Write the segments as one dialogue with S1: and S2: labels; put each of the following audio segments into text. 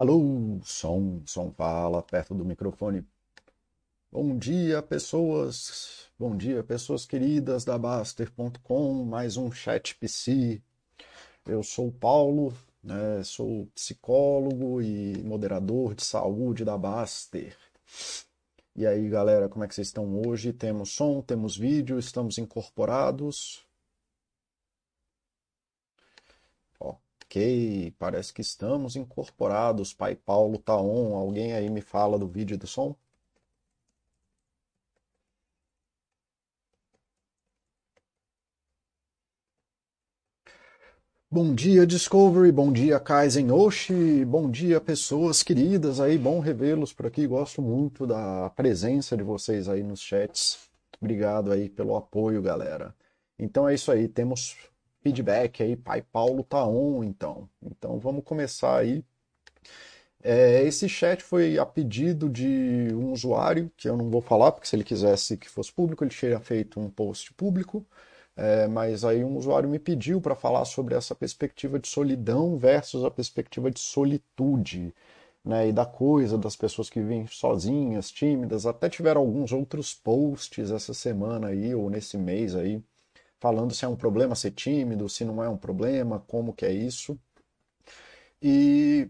S1: Alô, som, som fala perto do microfone. Bom dia, pessoas. Bom dia, pessoas queridas da Baster.com. Mais um chat PC. Eu sou o Paulo, né, sou psicólogo e moderador de saúde da Baster. E aí, galera, como é que vocês estão hoje? Temos som, temos vídeo, estamos incorporados. Ok, parece que estamos incorporados. Pai Paulo tá on. Alguém aí me fala do vídeo do som? Bom dia, Discovery. Bom dia, Kaizen Oshi. Bom dia, pessoas queridas aí. Bom revê-los por aqui. Gosto muito da presença de vocês aí nos chats. Obrigado aí pelo apoio, galera. Então é isso aí. Temos feedback aí. Pai Paulo tá on, então. Então vamos começar aí. É, esse chat foi a pedido de um usuário, que eu não vou falar, porque se ele quisesse que fosse público, ele teria feito um post público. É, mas aí um usuário me pediu para falar sobre essa perspectiva de solidão versus a perspectiva de solitude, né, e da coisa das pessoas que vivem sozinhas, tímidas. Até tiveram alguns outros posts essa semana aí ou nesse mês aí falando se é um problema ser tímido, se não é um problema, como que é isso. E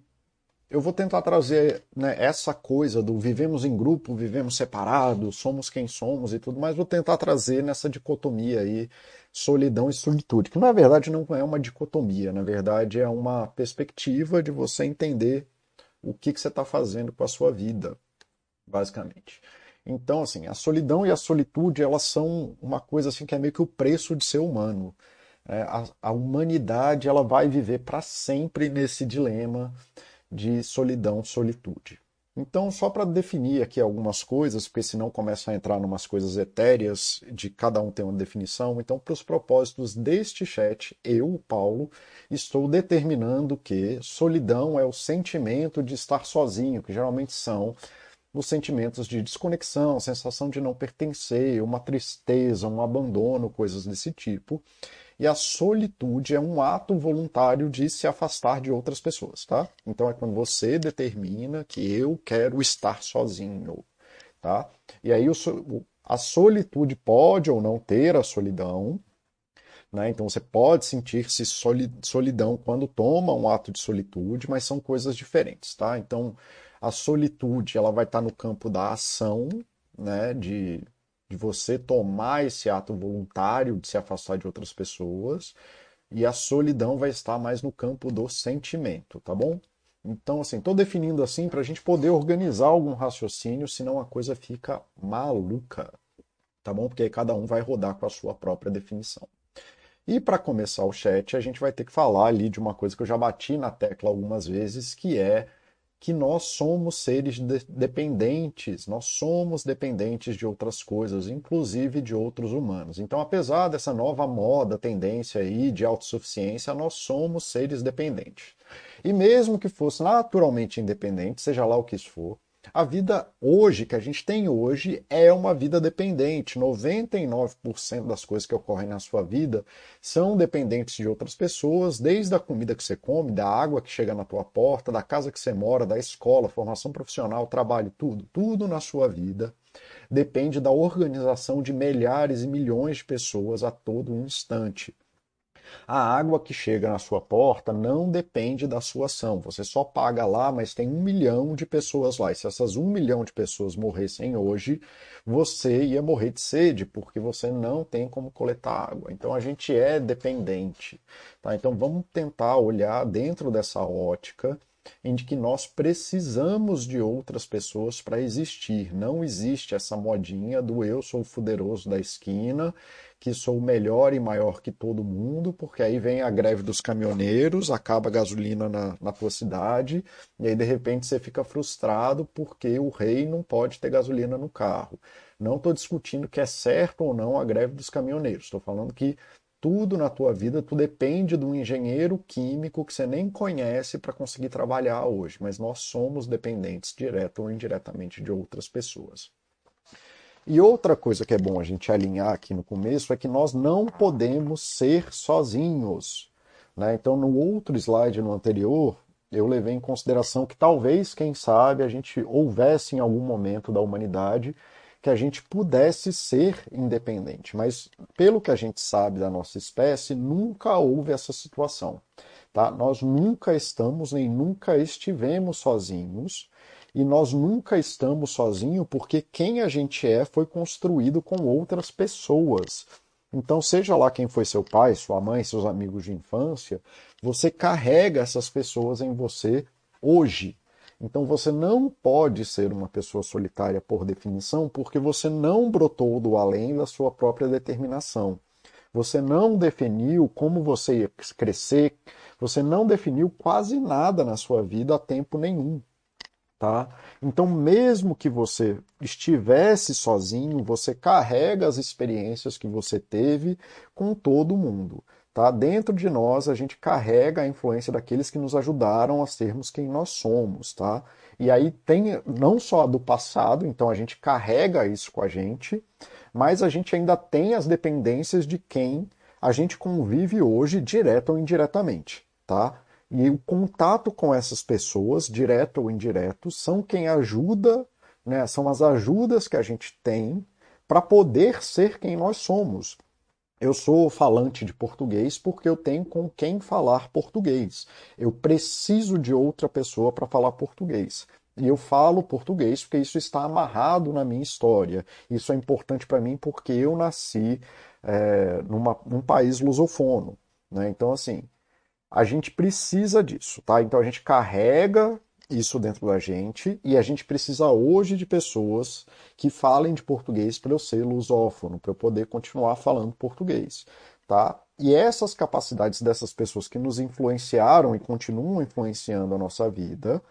S1: eu vou tentar trazer né, essa coisa do vivemos em grupo, vivemos separados, somos quem somos e tudo mais, vou tentar trazer nessa dicotomia aí, solidão e solitude, que na verdade não é uma dicotomia, na verdade é uma perspectiva de você entender o que, que você está fazendo com a sua vida, basicamente. Então, assim, a solidão e a solitude, elas são uma coisa assim que é meio que o preço de ser humano. É, a, a, humanidade, ela vai viver para sempre nesse dilema de solidão, solitude. Então, só para definir aqui algumas coisas, porque senão começa a entrar em umas coisas etéreas, de cada um ter uma definição. Então, para os propósitos deste chat, eu, Paulo, estou determinando que solidão é o sentimento de estar sozinho, que geralmente são os sentimentos de desconexão, sensação de não pertencer, uma tristeza, um abandono, coisas desse tipo. E a solitude é um ato voluntário de se afastar de outras pessoas, tá? Então é quando você determina que eu quero estar sozinho, tá? E aí a solitude pode ou não ter a solidão, né? Então você pode sentir-se solidão quando toma um ato de solitude, mas são coisas diferentes, tá? Então a solitude ela vai estar no campo da ação, né, de, de você tomar esse ato voluntário de se afastar de outras pessoas, e a solidão vai estar mais no campo do sentimento, tá bom? Então, assim, estou definindo assim para a gente poder organizar algum raciocínio, senão a coisa fica maluca, tá bom? Porque aí cada um vai rodar com a sua própria definição. E para começar o chat, a gente vai ter que falar ali de uma coisa que eu já bati na tecla algumas vezes, que é que nós somos seres de dependentes, nós somos dependentes de outras coisas, inclusive de outros humanos. Então, apesar dessa nova moda, tendência aí de autossuficiência, nós somos seres dependentes. E mesmo que fosse naturalmente independente, seja lá o que isso for, a vida hoje, que a gente tem hoje, é uma vida dependente. 99% das coisas que ocorrem na sua vida são dependentes de outras pessoas, desde a comida que você come, da água que chega na tua porta, da casa que você mora, da escola, formação profissional, trabalho, tudo. Tudo na sua vida depende da organização de milhares e milhões de pessoas a todo instante. A água que chega na sua porta não depende da sua ação. Você só paga lá, mas tem um milhão de pessoas lá. E se essas um milhão de pessoas morressem hoje, você ia morrer de sede, porque você não tem como coletar água. Então a gente é dependente. Tá? Então vamos tentar olhar dentro dessa ótica em que nós precisamos de outras pessoas para existir. Não existe essa modinha do eu sou o fuderoso da esquina que sou melhor e maior que todo mundo, porque aí vem a greve dos caminhoneiros, acaba a gasolina na, na tua cidade, e aí de repente você fica frustrado porque o rei não pode ter gasolina no carro. Não estou discutindo que é certo ou não a greve dos caminhoneiros, estou falando que tudo na tua vida, tu depende do engenheiro químico que você nem conhece para conseguir trabalhar hoje, mas nós somos dependentes direto ou indiretamente de outras pessoas. E outra coisa que é bom a gente alinhar aqui no começo é que nós não podemos ser sozinhos. Né? Então, no outro slide, no anterior, eu levei em consideração que talvez, quem sabe, a gente houvesse em algum momento da humanidade que a gente pudesse ser independente. Mas, pelo que a gente sabe da nossa espécie, nunca houve essa situação. Tá? Nós nunca estamos nem nunca estivemos sozinhos. E nós nunca estamos sozinhos porque quem a gente é foi construído com outras pessoas. Então, seja lá quem foi seu pai, sua mãe, seus amigos de infância, você carrega essas pessoas em você hoje. Então, você não pode ser uma pessoa solitária por definição, porque você não brotou do além da sua própria determinação. Você não definiu como você ia crescer, você não definiu quase nada na sua vida a tempo nenhum. Tá? Então, mesmo que você estivesse sozinho, você carrega as experiências que você teve com todo mundo. Tá? Dentro de nós, a gente carrega a influência daqueles que nos ajudaram a sermos quem nós somos. Tá? E aí tem não só do passado, então a gente carrega isso com a gente, mas a gente ainda tem as dependências de quem a gente convive hoje, direto ou indiretamente. Tá? E o contato com essas pessoas, direto ou indireto, são quem ajuda, né, são as ajudas que a gente tem para poder ser quem nós somos. Eu sou falante de português porque eu tenho com quem falar português. Eu preciso de outra pessoa para falar português. E eu falo português porque isso está amarrado na minha história. Isso é importante para mim porque eu nasci é, numa, num país lusofono. Né? Então, assim, a gente precisa disso, tá? Então a gente carrega isso dentro da gente e a gente precisa hoje de pessoas que falem de português para eu ser lusófono, para eu poder continuar falando português, tá? E essas capacidades dessas pessoas que nos influenciaram e continuam influenciando a nossa vida,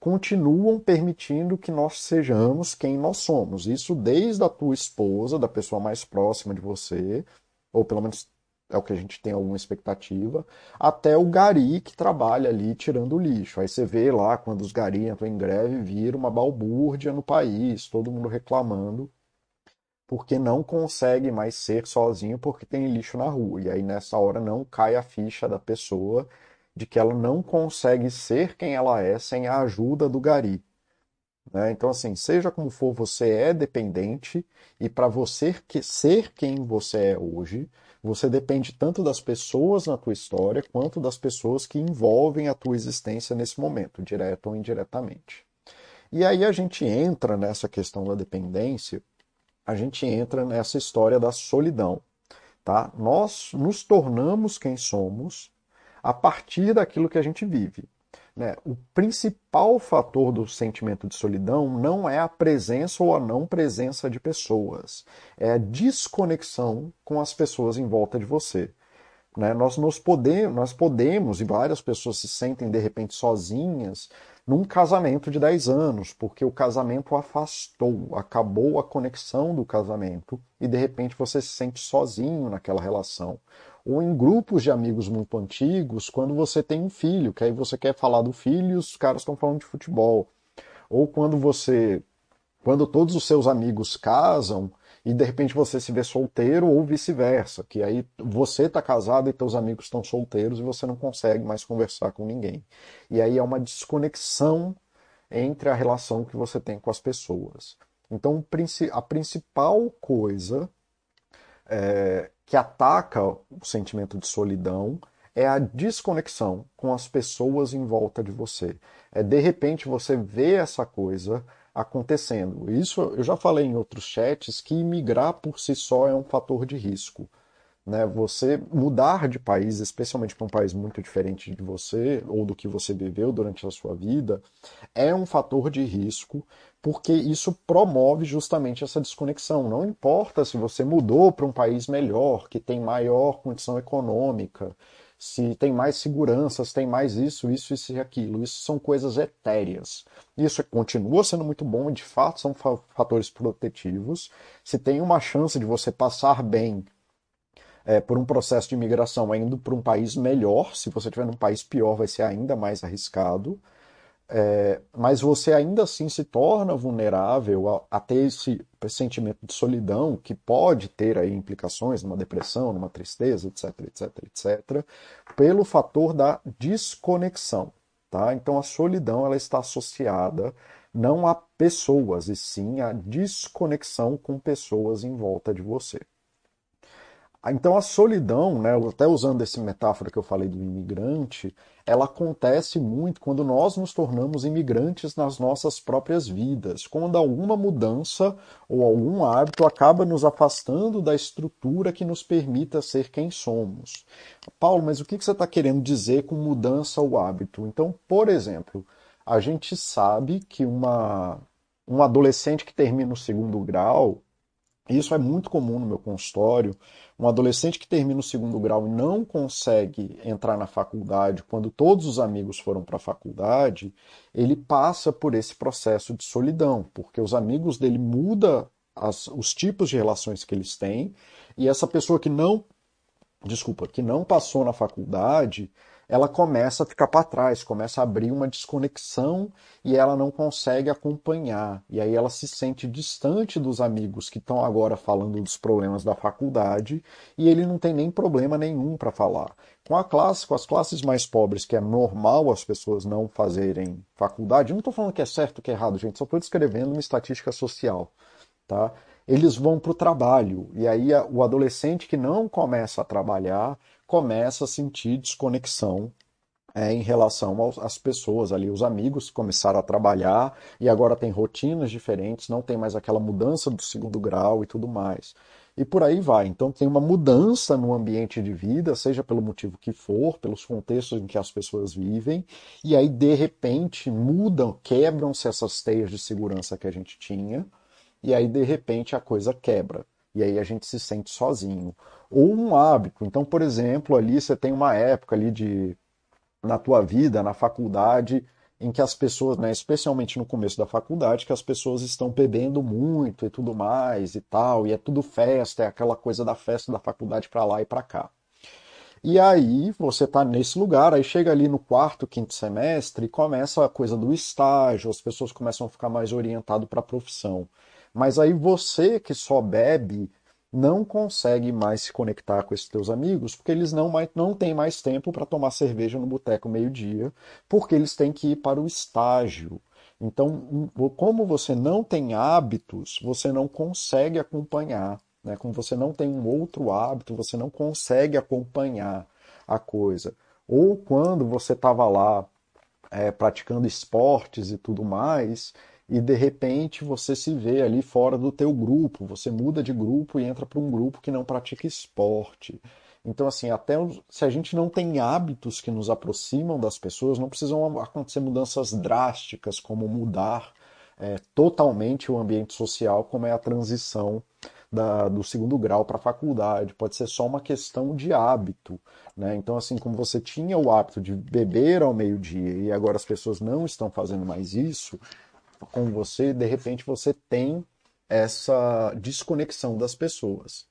S1: continuam permitindo que nós sejamos quem nós somos. Isso desde a tua esposa, da pessoa mais próxima de você, ou pelo menos é o que a gente tem alguma expectativa, até o gari que trabalha ali tirando o lixo. Aí você vê lá, quando os gari entram em greve, vira uma balbúrdia no país, todo mundo reclamando, porque não consegue mais ser sozinho porque tem lixo na rua. E aí nessa hora não cai a ficha da pessoa de que ela não consegue ser quem ela é sem a ajuda do gari. Né? Então, assim, seja como for, você é dependente e para você que ser quem você é hoje, você depende tanto das pessoas na tua história quanto das pessoas que envolvem a tua existência nesse momento, direto ou indiretamente. E aí a gente entra nessa questão da dependência, a gente entra nessa história da solidão, tá? Nós nos tornamos quem somos a partir daquilo que a gente vive. Né? O principal fator do sentimento de solidão não é a presença ou a não presença de pessoas, é a desconexão com as pessoas em volta de você. Né? Nós, nos podemos, nós podemos, e várias pessoas se sentem de repente sozinhas, num casamento de 10 anos, porque o casamento afastou, acabou a conexão do casamento e de repente você se sente sozinho naquela relação ou em grupos de amigos muito antigos, quando você tem um filho, que aí você quer falar do filho e os caras estão falando de futebol. Ou quando você. Quando todos os seus amigos casam e de repente você se vê solteiro ou vice-versa, que aí você está casado e teus amigos estão solteiros e você não consegue mais conversar com ninguém. E aí é uma desconexão entre a relação que você tem com as pessoas. Então, a principal coisa é, que ataca o sentimento de solidão é a desconexão com as pessoas em volta de você. É de repente você vê essa coisa acontecendo. Isso eu já falei em outros chats que imigrar por si só é um fator de risco. Né? Você mudar de país, especialmente para um país muito diferente de você ou do que você viveu durante a sua vida, é um fator de risco, porque isso promove justamente essa desconexão. Não importa se você mudou para um país melhor, que tem maior condição econômica, se tem mais segurança, se tem mais isso, isso, isso e aquilo. Isso são coisas etéreas. Isso continua sendo muito bom e de fato são fatores protetivos. Se tem uma chance de você passar bem é, por um processo de imigração indo para um país melhor. Se você estiver num país pior, vai ser ainda mais arriscado. É, mas você ainda assim se torna vulnerável a, a, ter esse sentimento de solidão que pode ter aí implicações numa depressão, numa tristeza, etc, etc, etc, pelo fator da desconexão. tá? Então a solidão ela está associada não a pessoas, e sim a desconexão com pessoas em volta de você. Então a solidão, né, até usando essa metáfora que eu falei do imigrante, ela acontece muito quando nós nos tornamos imigrantes nas nossas próprias vidas, quando alguma mudança ou algum hábito acaba nos afastando da estrutura que nos permita ser quem somos. Paulo, mas o que você está querendo dizer com mudança ou hábito? Então, por exemplo, a gente sabe que uma, um adolescente que termina o segundo grau, isso é muito comum no meu consultório. Um adolescente que termina o segundo grau e não consegue entrar na faculdade, quando todos os amigos foram para a faculdade, ele passa por esse processo de solidão, porque os amigos dele mudam as, os tipos de relações que eles têm, e essa pessoa que não, desculpa, que não passou na faculdade, ela começa a ficar para trás, começa a abrir uma desconexão e ela não consegue acompanhar. E aí ela se sente distante dos amigos que estão agora falando dos problemas da faculdade e ele não tem nem problema nenhum para falar. Com a classe, com as classes mais pobres, que é normal as pessoas não fazerem faculdade, eu não estou falando que é certo ou que é errado, gente, só estou descrevendo uma estatística social, tá? Eles vão para o trabalho e aí o adolescente que não começa a trabalhar começa a sentir desconexão é, em relação às pessoas ali, os amigos começaram a trabalhar e agora tem rotinas diferentes, não tem mais aquela mudança do segundo grau e tudo mais. E por aí vai. Então tem uma mudança no ambiente de vida, seja pelo motivo que for, pelos contextos em que as pessoas vivem, e aí de repente mudam, quebram-se essas teias de segurança que a gente tinha, e aí de repente a coisa quebra. E aí a gente se sente sozinho ou um hábito. Então, por exemplo, ali você tem uma época ali de na tua vida, na faculdade, em que as pessoas, né, especialmente no começo da faculdade, que as pessoas estão bebendo muito e tudo mais e tal, e é tudo festa, é aquela coisa da festa da faculdade para lá e para cá. E aí você está nesse lugar, aí chega ali no quarto, quinto semestre e começa a coisa do estágio, as pessoas começam a ficar mais orientado para a profissão. Mas aí você que só bebe não consegue mais se conectar com esses teus amigos, porque eles não, mais, não têm mais tempo para tomar cerveja no boteco meio-dia, porque eles têm que ir para o estágio. Então, como você não tem hábitos, você não consegue acompanhar. Né? Como você não tem um outro hábito, você não consegue acompanhar a coisa. Ou quando você estava lá é, praticando esportes e tudo mais, e de repente você se vê ali fora do teu grupo, você muda de grupo e entra para um grupo que não pratica esporte. Então, assim, até se a gente não tem hábitos que nos aproximam das pessoas, não precisam acontecer mudanças drásticas, como mudar é, totalmente o ambiente social, como é a transição da, do segundo grau para a faculdade. Pode ser só uma questão de hábito. Né? Então, assim, como você tinha o hábito de beber ao meio-dia e agora as pessoas não estão fazendo mais isso, com você, de repente você tem essa desconexão das pessoas.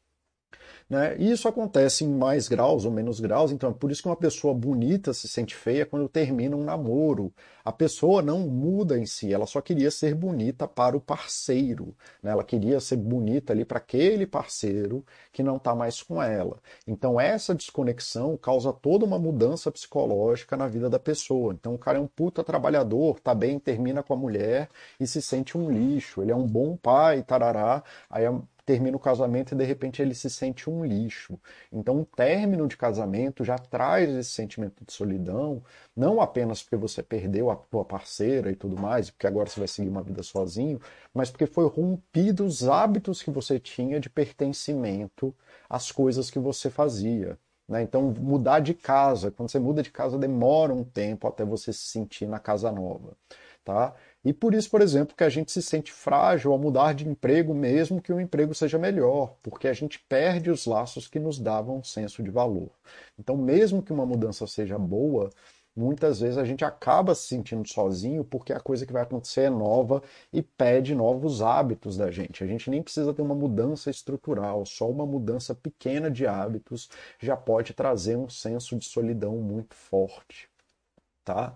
S1: Né? E isso acontece em mais graus ou menos graus, então é por isso que uma pessoa bonita se sente feia quando termina um namoro. A pessoa não muda em si, ela só queria ser bonita para o parceiro. Né? Ela queria ser bonita ali para aquele parceiro que não está mais com ela. Então essa desconexão causa toda uma mudança psicológica na vida da pessoa. Então o cara é um puta trabalhador, tá bem, termina com a mulher e se sente um lixo. Ele é um bom pai, tarará. Aí a termina o casamento e de repente ele se sente um lixo. Então, um término de casamento já traz esse sentimento de solidão, não apenas porque você perdeu a tua parceira e tudo mais, porque agora você vai seguir uma vida sozinho, mas porque foi rompido os hábitos que você tinha de pertencimento às coisas que você fazia. Né? Então, mudar de casa, quando você muda de casa, demora um tempo até você se sentir na casa nova. Tá? E por isso, por exemplo, que a gente se sente frágil ao mudar de emprego, mesmo que o emprego seja melhor, porque a gente perde os laços que nos davam um senso de valor. Então, mesmo que uma mudança seja boa, muitas vezes a gente acaba se sentindo sozinho porque a coisa que vai acontecer é nova e pede novos hábitos da gente. A gente nem precisa ter uma mudança estrutural, só uma mudança pequena de hábitos já pode trazer um senso de solidão muito forte, tá?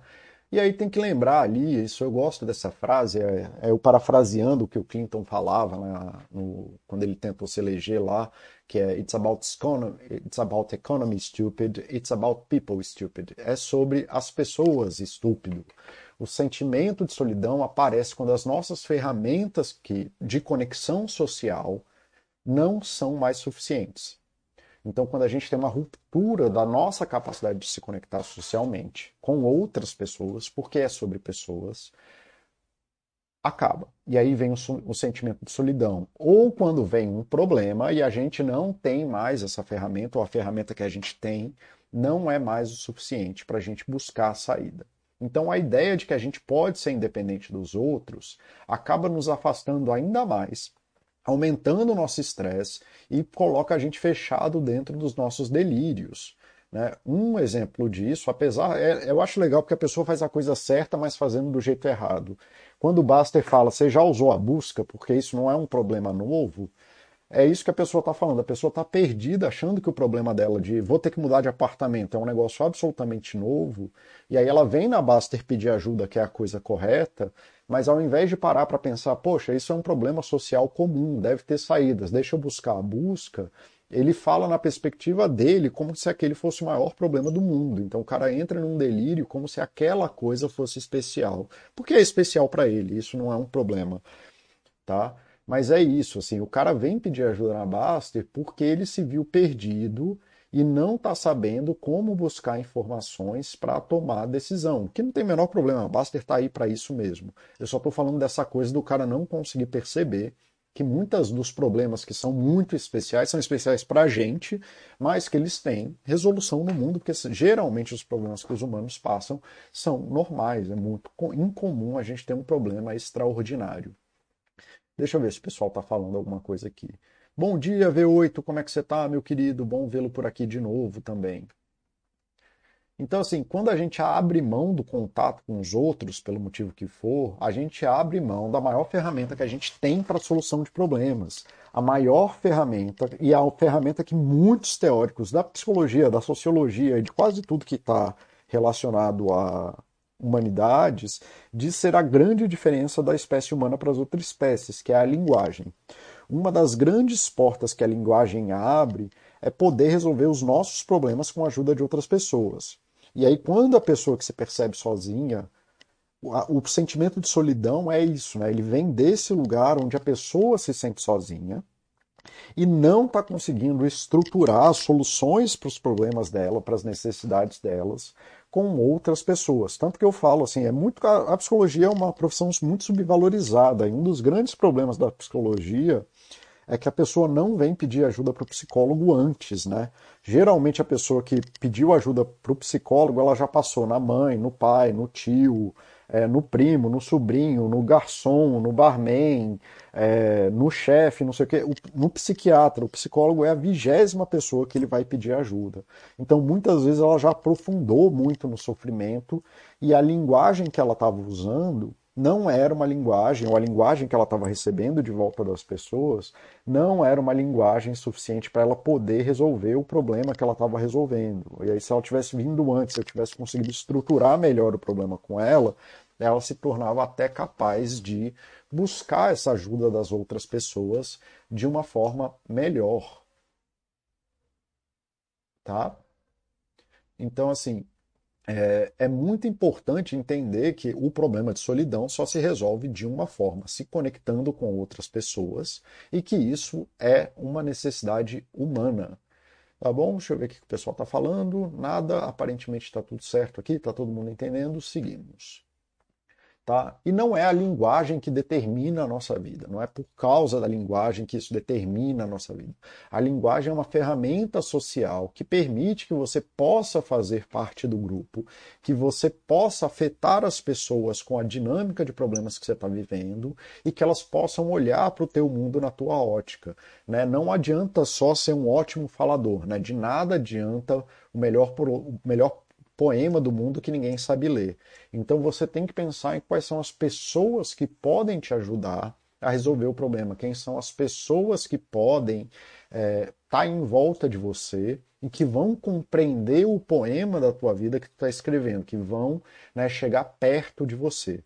S1: E aí tem que lembrar ali, isso eu gosto dessa frase, é, é eu parafraseando o que o Clinton falava na, no, quando ele tentou se eleger lá, que é it's about, economy, it's about economy stupid, it's about people stupid. É sobre as pessoas estúpido. O sentimento de solidão aparece quando as nossas ferramentas que, de conexão social não são mais suficientes. Então, quando a gente tem uma ruptura da nossa capacidade de se conectar socialmente com outras pessoas, porque é sobre pessoas, acaba. E aí vem o, o, sentimento de solidão. Ou quando vem um problema e a gente não tem mais essa ferramenta, ou a ferramenta que a gente tem não é mais o suficiente para a gente buscar a saída. Então, a ideia de que a gente pode ser independente dos outros acaba nos afastando ainda mais aumentando o nosso estresse e coloca a gente fechado dentro dos nossos delírios. Né? Um exemplo disso, apesar, é, eu acho legal porque a pessoa faz a coisa certa, mas fazendo do jeito errado. Quando o Baster fala, você já usou a busca, porque isso não é um problema novo, é isso que a pessoa está falando. A pessoa está perdida, achando que o problema dela de vou ter que mudar de apartamento é um negócio absolutamente novo. E aí ela vem na Baster pedir ajuda, que é a coisa correta, mas ao invés de parar para pensar, poxa, isso é um problema social comum, deve ter saídas, deixa eu buscar a busca, ele fala na perspectiva dele como se aquele fosse o maior problema do mundo. Então o cara entra num delírio como se aquela coisa fosse especial. Porque é especial para ele, isso não é um problema, tá? Mas é isso, assim, o cara vem pedir ajuda na Baster porque ele se viu perdido e não está sabendo como buscar informações para tomar decisão, que não tem o menor problema, a Baster está aí para isso mesmo. Eu só estou falando dessa coisa do cara não conseguir perceber que muitos dos problemas que são muito especiais são especiais para a gente, mas que eles têm resolução no mundo, porque geralmente os problemas que os humanos passam são normais, é muito incomum a gente ter um problema extraordinário. Deixa eu ver se o pessoal está falando alguma coisa aqui. Bom dia, V8, como é que você está, meu querido? Bom vê-lo por aqui de novo também. Então, assim, quando a gente abre mão do contato com os outros, pelo motivo que for, a gente abre mão da maior ferramenta que a gente tem para a solução de problemas. A maior ferramenta, e a ferramenta que muitos teóricos da psicologia, da sociologia e de quase tudo que está relacionado a humanidades, diz ser a grande diferença da espécie humana para as outras espécies, que é a linguagem. Uma das grandes portas que a linguagem abre é poder resolver os nossos problemas com a ajuda de outras pessoas. E aí, quando a pessoa que se percebe sozinha, o sentimento de solidão é isso, né? Ele vem desse lugar onde a pessoa se sente sozinha e não está conseguindo estruturar soluções para os problemas dela, para as necessidades delas, com outras pessoas. Tanto que eu falo assim, é muito a psicologia é uma profissão muito subvalorizada. E um dos grandes problemas da psicologia é que a pessoa não vem pedir ajuda para o psicólogo antes, né? Geralmente a pessoa que pediu ajuda para o psicólogo, ela já passou na mãe, no pai, no tio, é, no primo, no sobrinho, no garçom, no barman, é, no chefe, não sei o quê, no psiquiatra. O psicólogo é a vigésima pessoa que ele vai pedir ajuda. Então, muitas vezes ela já aprofundou muito no sofrimento e a linguagem que ela estava usando não era uma linguagem, ou a linguagem que ela estava recebendo de volta das pessoas, não era uma linguagem suficiente para ela poder resolver o problema que ela estava resolvendo. E aí, se ela tivesse vindo antes, se eu tivesse conseguido estruturar melhor o problema com ela, ela se tornava até capaz de buscar essa ajuda das outras pessoas de uma forma melhor. Tá? Então, assim, é, é, muito importante entender que o problema de solidão só se resolve de uma forma, se conectando com outras pessoas, e que isso é uma necessidade humana. Tá bom? Deixa eu ver o que o pessoal está falando. Nada, aparentemente está tudo certo aqui, está todo mundo entendendo. Seguimos. Tá? E não é a linguagem que determina a nossa vida, não é por causa da linguagem que isso determina a nossa vida. A linguagem é uma ferramenta social que permite que você possa fazer parte do grupo, que você possa afetar as pessoas com a dinâmica de problemas que você está vivendo e que elas possam olhar para o teu mundo na tua ótica. Né? Não adianta só ser um ótimo falador, né? de nada adianta o melhor, o melhor poema do mundo que ninguém sabe ler. Então você tem que pensar em quais são as pessoas que podem te ajudar a resolver o problema, quem são as pessoas que podem estar é, tá em volta de você e que vão compreender o poema da tua vida que tu está escrevendo, que vão né, chegar perto de você.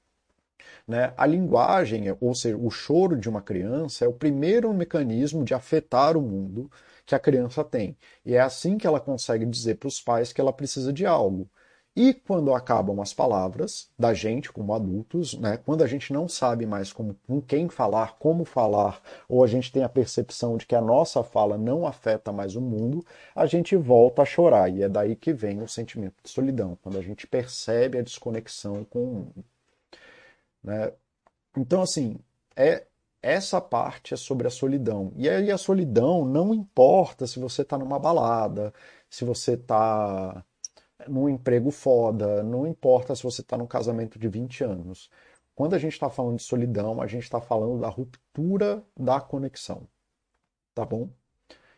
S1: Né? A linguagem, ou seja, o choro de uma criança, é o primeiro mecanismo de afetar o mundo que a criança tem. E é assim que ela consegue dizer para os pais que ela precisa de algo. E quando acabam as palavras da gente como adultos, né, quando a gente não sabe mais como, com quem falar, como falar, ou a gente tem a percepção de que a nossa fala não afeta mais o mundo, a gente volta a chorar. E é daí que vem o sentimento de solidão, quando a gente percebe a desconexão com o mundo. Né? Então, assim, é essa parte é sobre a solidão. E aí a solidão não importa se você está numa balada, se você está num emprego foda, não importa se você está num casamento de 20 anos. Quando a gente está falando de solidão, a gente está falando da ruptura da conexão. Tá bom?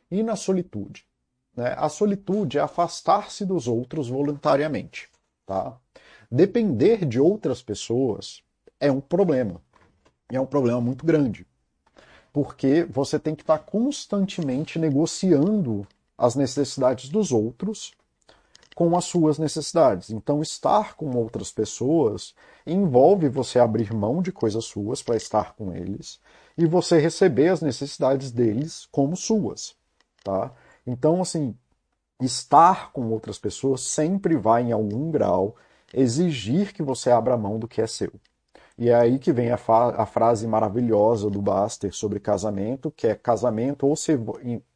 S1: E na solitude? Né? A solitude é afastar-se dos outros voluntariamente. Tá? Depender de outras pessoas é um problema. E é um problema muito grande. Porque você tem que estar constantemente negociando as necessidades dos outros com as suas necessidades. Então, estar com outras pessoas envolve você abrir mão de coisas suas para estar com eles e você receber as necessidades deles como suas, tá? Então, assim, estar com outras pessoas sempre vai, em algum grau, exigir que você abra mão do que é seu. E é aí que vem a, a frase maravilhosa do Baster sobre casamento, que é casamento ou se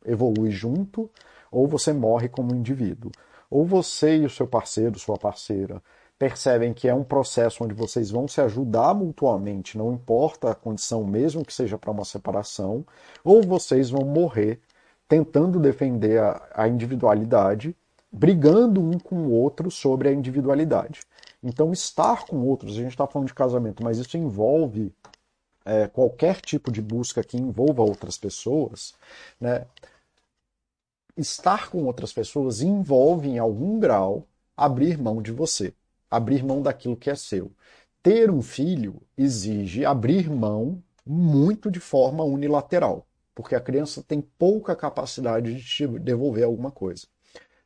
S1: evolui junto, ou você morre como indivíduo ou você e o seu parceiro, sua parceira, percebem que é um processo onde vocês vão se ajudar mutuamente, não importa a condição, mesmo que seja para uma separação, ou vocês vão morrer tentando defender a, a individualidade, brigando um com o outro sobre a individualidade. Então, estar com outros, a gente está falando de casamento, mas isso envolve é, qualquer tipo de busca que envolva outras pessoas, né? estar com outras pessoas envolve, em algum grau, abrir mão de você, abrir mão daquilo que é seu. Ter um filho exige abrir mão muito de forma unilateral, porque a criança tem pouca capacidade de te devolver alguma coisa.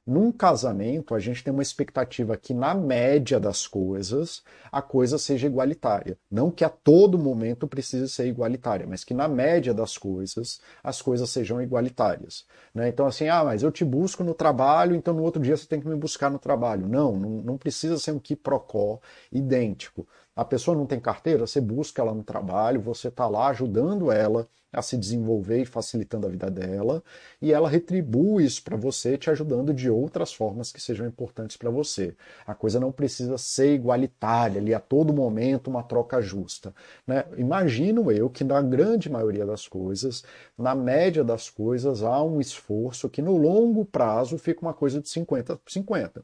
S1: Num casamento, a gente tem uma expectativa que, na média das coisas, a coisa seja igualitária. Não que a todo momento precise ser igualitária, mas que, na média das coisas, as coisas sejam igualitárias. Né? Então, assim, ah, mas eu te busco no trabalho, então no outro dia você tem que me buscar no trabalho. Não, não, não precisa ser um quiprocó idêntico. A pessoa não tem carteira, você busca ela no trabalho, você está lá ajudando ela a se desenvolver e facilitando a vida dela, e ela retribui isso para você, te ajudando de outras formas que sejam importantes para você. A coisa não precisa ser igualitária, ali a todo momento uma troca justa. Né? Imagino eu que na grande maioria das coisas, na média das coisas, há um esforço que no longo prazo fica uma coisa de 50 por 50.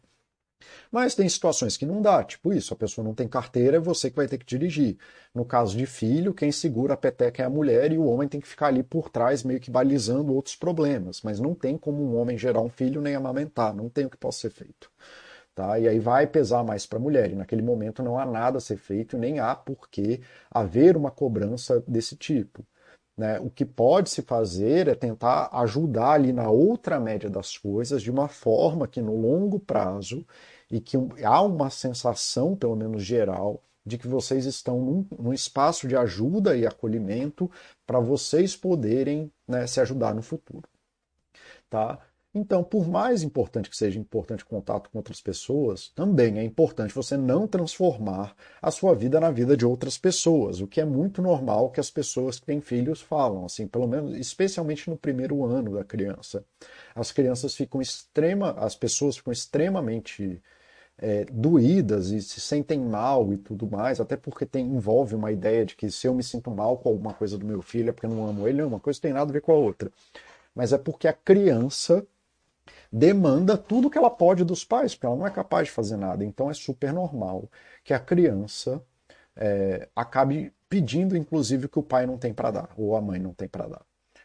S1: Mas tem situações que não dá, tipo isso, a pessoa não tem carteira, é você que vai ter que dirigir. No caso de filho, quem segura a peteca é a mulher e o homem tem que ficar ali por trás, meio que balizando outros problemas. Mas não tem como um homem gerar um filho nem amamentar, não tem o que possa ser feito. Tá? E aí vai pesar mais para a mulher. E naquele momento não há nada a ser feito, nem há por que haver uma cobrança desse tipo. Né? O que pode se fazer é tentar ajudar ali na outra média das coisas de uma forma que no longo prazo e que há uma sensação, pelo menos geral, de que vocês estão num, num espaço de ajuda e acolhimento para vocês poderem né, se ajudar no futuro. Tá? Então, por mais importante que seja importante contato com outras pessoas, também é importante você não transformar a sua vida na vida de outras pessoas, o que é muito normal que as pessoas que têm filhos falam, assim, pelo menos, especialmente no primeiro ano da criança. As crianças ficam extrema, as pessoas ficam extremamente é, doídas e se sentem mal e tudo mais, até porque tem, envolve uma ideia de que se eu me sinto mal com alguma coisa do meu filho é porque eu não amo ele, não, uma coisa tem nada a ver com a outra. Mas é porque a criança demanda tudo que ela pode dos pais, porque ela não é capaz de fazer nada. Então é super normal que a criança é, acabe pedindo, inclusive, o que o pai não tem para dar, ou a mãe não tem para dar.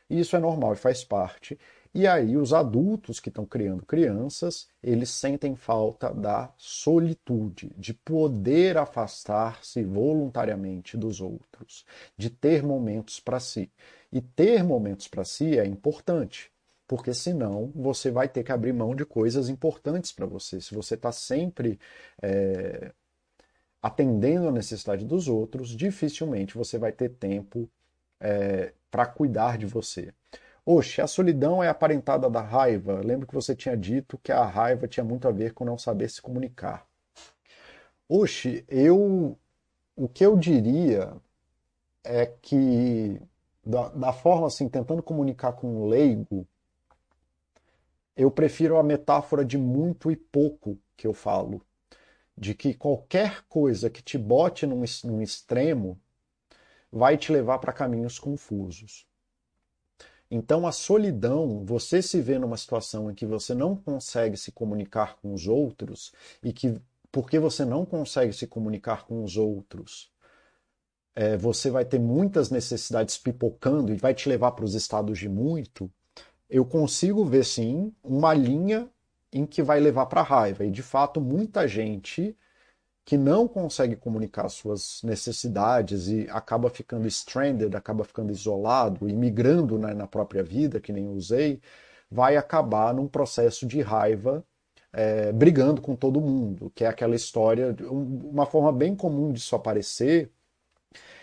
S1: E isso é normal e faz parte. E aí os adultos que estão criando crianças, eles sentem falta da solitude, de poder afastar-se voluntariamente dos outros, de ter momentos para si. E ter momentos para si é importante, porque senão você vai ter que abrir mão de coisas importantes para você. Se você está sempre é, atendendo a necessidade dos outros, dificilmente você vai ter tempo é, para cuidar de você. Oxe, a solidão é aparentada da raiva. Lembro que você tinha dito que a raiva tinha muito a ver com não saber se comunicar. Oxe, eu. O que eu diria é que, da, da forma assim, tentando comunicar com um leigo, eu prefiro a metáfora de muito e pouco que eu falo. De que qualquer coisa que te bote num, num extremo vai te levar para caminhos confusos. Então, a solidão, você se vê numa situação em que você não consegue se comunicar com os outros e que, porque você não consegue se comunicar com os outros, é, você vai ter muitas necessidades pipocando e vai te levar para os estados de muito. Eu consigo ver, sim, uma linha em que vai levar para a raiva. E, de fato, muita gente que não consegue comunicar suas necessidades e acaba ficando stranded, acaba ficando isolado e migrando né, na própria vida, que nem usei, vai acabar num processo de raiva, é, brigando com todo mundo, que é aquela história, uma forma bem comum disso aparecer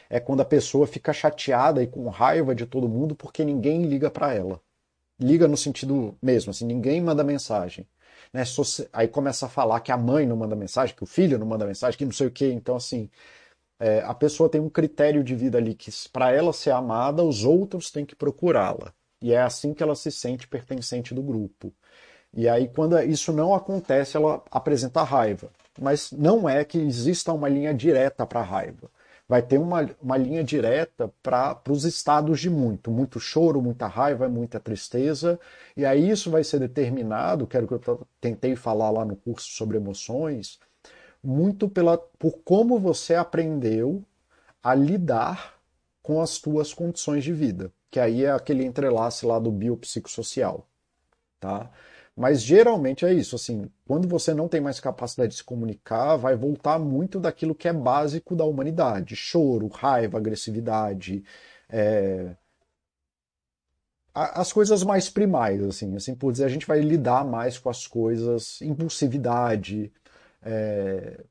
S1: é quando a pessoa fica chateada e com raiva de todo mundo porque ninguém liga para ela. Liga no sentido mesmo, assim, ninguém manda mensagem. Né? Aí começa a falar que a mãe não manda mensagem, que o filho não manda mensagem, que não sei o quê. Então, assim, é, a pessoa tem um critério de vida ali que, para ela ser amada, os outros têm que procurá-la. E é assim que ela se sente pertencente do grupo. E aí, quando isso não acontece, ela apresenta raiva. Mas não é que exista uma linha direta para raiva vai ter uma, uma linha direta para os estados de muito, muito choro, muita raiva, muita tristeza, e aí isso vai ser determinado, quero que eu tentei falar lá no curso sobre emoções, muito pela, por como você aprendeu a lidar com as tuas condições de vida, que aí é aquele entrelace lá do biopsicossocial, tá? Mas geralmente é isso, assim, quando você não tem mais capacidade de se comunicar, vai voltar muito daquilo que é básico da humanidade: choro, raiva, agressividade, é... as coisas mais primais, assim, assim por dizer, a gente vai lidar mais com as coisas, impulsividade, é...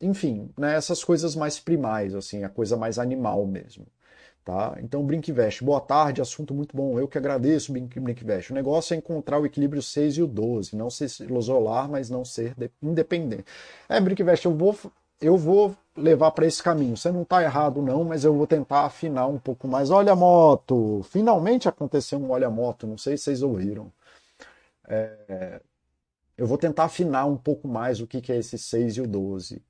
S1: enfim, né, essas coisas mais primais, assim, a coisa mais animal mesmo. Tá? Então, Brinkvest, boa tarde, assunto muito bom. Eu que agradeço, Brinkvest. O negócio é encontrar o equilíbrio 6 e o 12, não ser isolar, mas não ser independente. É, Brinkvest, eu vou, eu vou levar para esse caminho. Você não está errado, não, mas eu vou tentar afinar um pouco mais. Olha a moto! Finalmente aconteceu um olha a moto, não sei se vocês ouviram. É, eu vou tentar afinar um pouco mais o que, que é esse 6 e o 12.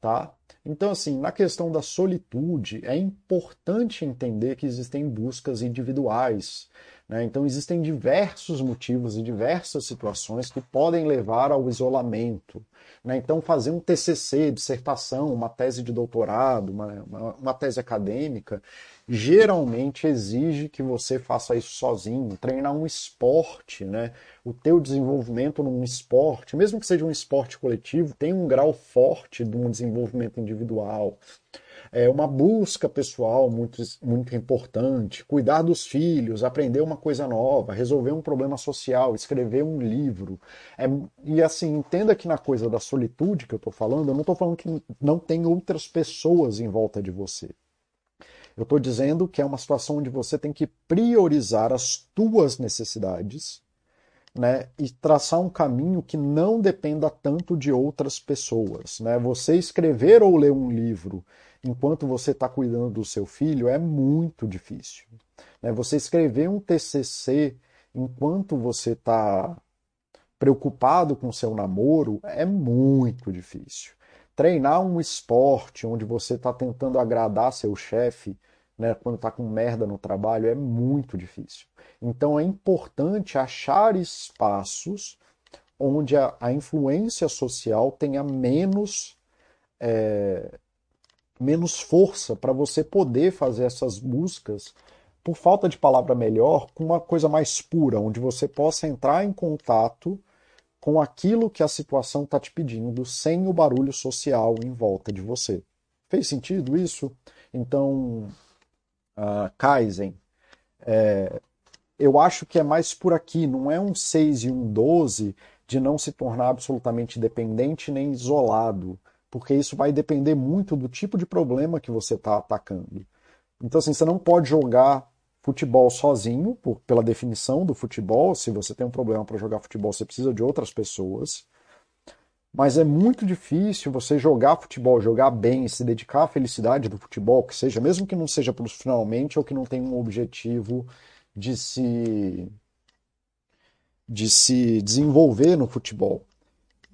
S1: Tá? Então, assim, na questão da solitude, é importante entender que existem buscas individuais. Né? Então, existem diversos motivos e diversas situações que podem levar ao isolamento. Né? Então, fazer um TCC, dissertação, uma tese de doutorado, uma, uma, uma tese acadêmica, geralmente exige que você faça isso sozinho, treinar um esporte, né? O teu desenvolvimento num esporte, mesmo que seja um esporte coletivo, tem um grau forte de um desenvolvimento individual. É uma busca pessoal muito, muito importante, cuidar dos filhos, aprender uma coisa nova, resolver um problema social, escrever um livro. É, e assim, entenda que na coisa da solitude que eu estou falando, eu não estou falando que não tem outras pessoas em volta de você. Eu estou dizendo que é uma situação onde você tem que priorizar as tuas necessidades né, e traçar um caminho que não dependa tanto de outras pessoas. Né? Você escrever ou ler um livro enquanto você está cuidando do seu filho é muito difícil. Né? Você escrever um TCC enquanto você está preocupado com seu namoro é muito difícil. Treinar um esporte onde você está tentando agradar seu chefe, né, quando está com merda no trabalho, é muito difícil. Então é importante achar espaços onde a, a influência social tenha menos, é, menos força para você poder fazer essas buscas por falta de palavra melhor, com uma coisa mais pura, onde você possa entrar em contato com aquilo que a situação está te pedindo, sem o barulho social em volta de você. Fez sentido isso? Então, uh, Kaizen, é, eu acho que é mais por aqui, não é um 6 e um 12 de não se tornar absolutamente dependente nem isolado, porque isso vai depender muito do tipo de problema que você está atacando. Então, assim, você não pode jogar futebol sozinho, por, pela definição do futebol. Se você tem um problema para jogar futebol, você precisa de outras pessoas. Mas é muito difícil você jogar futebol, jogar bem, se dedicar à felicidade do futebol, que seja, mesmo que não seja profissionalmente ou que não tenha um objetivo de se de se desenvolver no futebol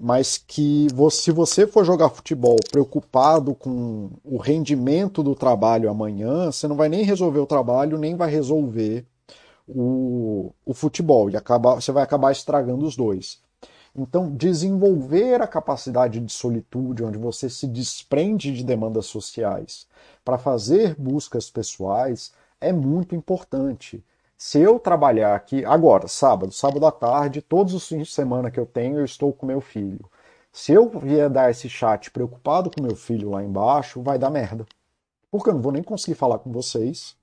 S1: mas que você, se você for jogar futebol preocupado com o rendimento do trabalho amanhã, você não vai nem resolver o trabalho, nem vai resolver o, o futebol, e acaba, você vai acabar estragando os dois. Então, desenvolver a capacidade de solitude, onde você se desprende de demandas sociais para fazer buscas pessoais, é muito importante. Se eu trabalhar aqui, agora, sábado, sábado à tarde, todos os fins de semana que eu tenho, eu estou com meu filho. Se eu vier dar esse chat preocupado com meu filho lá embaixo, vai dar merda. Porque eu não vou nem conseguir falar com vocês,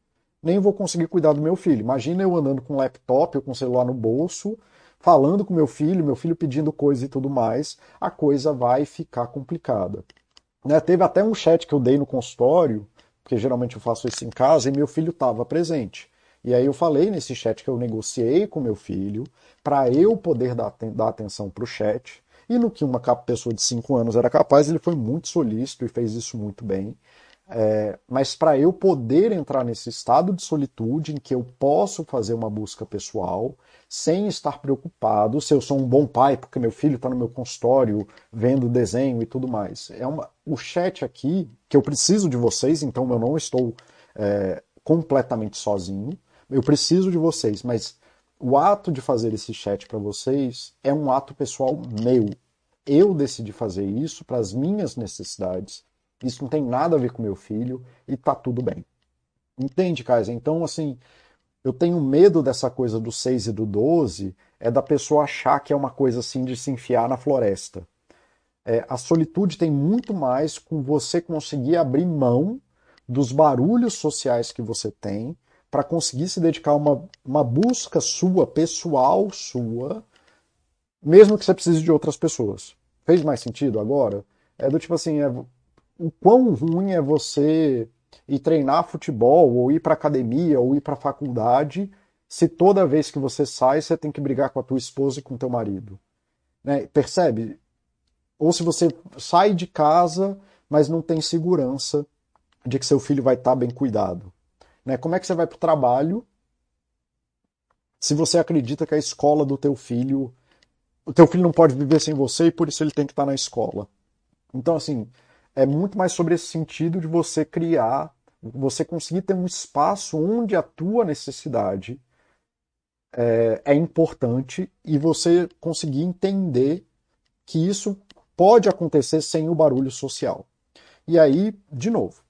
S1: nem vou conseguir cuidar do meu filho. Imagina eu andando com um laptop ou com o celular no bolso, falando com meu filho, meu filho pedindo coisa e tudo mais, a coisa vai ficar complicada. Né? Teve até um chat que eu dei no consultório, porque geralmente eu faço isso em casa, e meu filho estava presente. E aí eu falei nesse chat que eu negociei com meu filho para eu poder dar, dar atenção para o chat. E no que uma pessoa de 5 anos era capaz, ele foi muito solícito e fez isso muito bem. É, mas para eu poder entrar nesse estado de solitude em que eu posso fazer uma busca pessoal sem estar preocupado se eu sou um bom pai, porque meu filho está no meu consultório vendo desenho e tudo mais. É uma, o chat aqui, que eu preciso de vocês, então eu não estou é, completamente sozinho. Eu preciso de vocês, mas o ato de fazer esse chat para vocês é um ato pessoal meu. Eu decidi fazer isso para as minhas necessidades. Isso não tem nada a ver com meu filho e tá tudo bem. Entende, Kaiser? Então, assim, eu tenho medo dessa coisa do 6 e do 12, é da pessoa achar que é uma coisa assim de se enfiar na floresta. É, a solitude tem muito mais com você conseguir abrir mão dos barulhos sociais que você tem para conseguir se dedicar a uma, uma busca sua, pessoal sua, mesmo que você precise de outras pessoas. Fez mais sentido agora? É do tipo assim, é, o quão ruim é você ir treinar futebol, ou ir para academia, ou ir para faculdade, se toda vez que você sai você tem que brigar com a tua esposa e com teu marido. Né? Percebe? Ou se você sai de casa, mas não tem segurança de que seu filho vai estar tá bem cuidado. Né? Como é que você vai para o trabalho se você acredita que a escola do teu filho, o teu filho não pode viver sem você e por isso ele tem que estar na escola. Então, assim, é muito mais sobre esse sentido de você criar, você conseguir ter um espaço onde a tua necessidade é, é importante e você conseguir entender que isso pode acontecer sem o barulho social. E aí, de novo,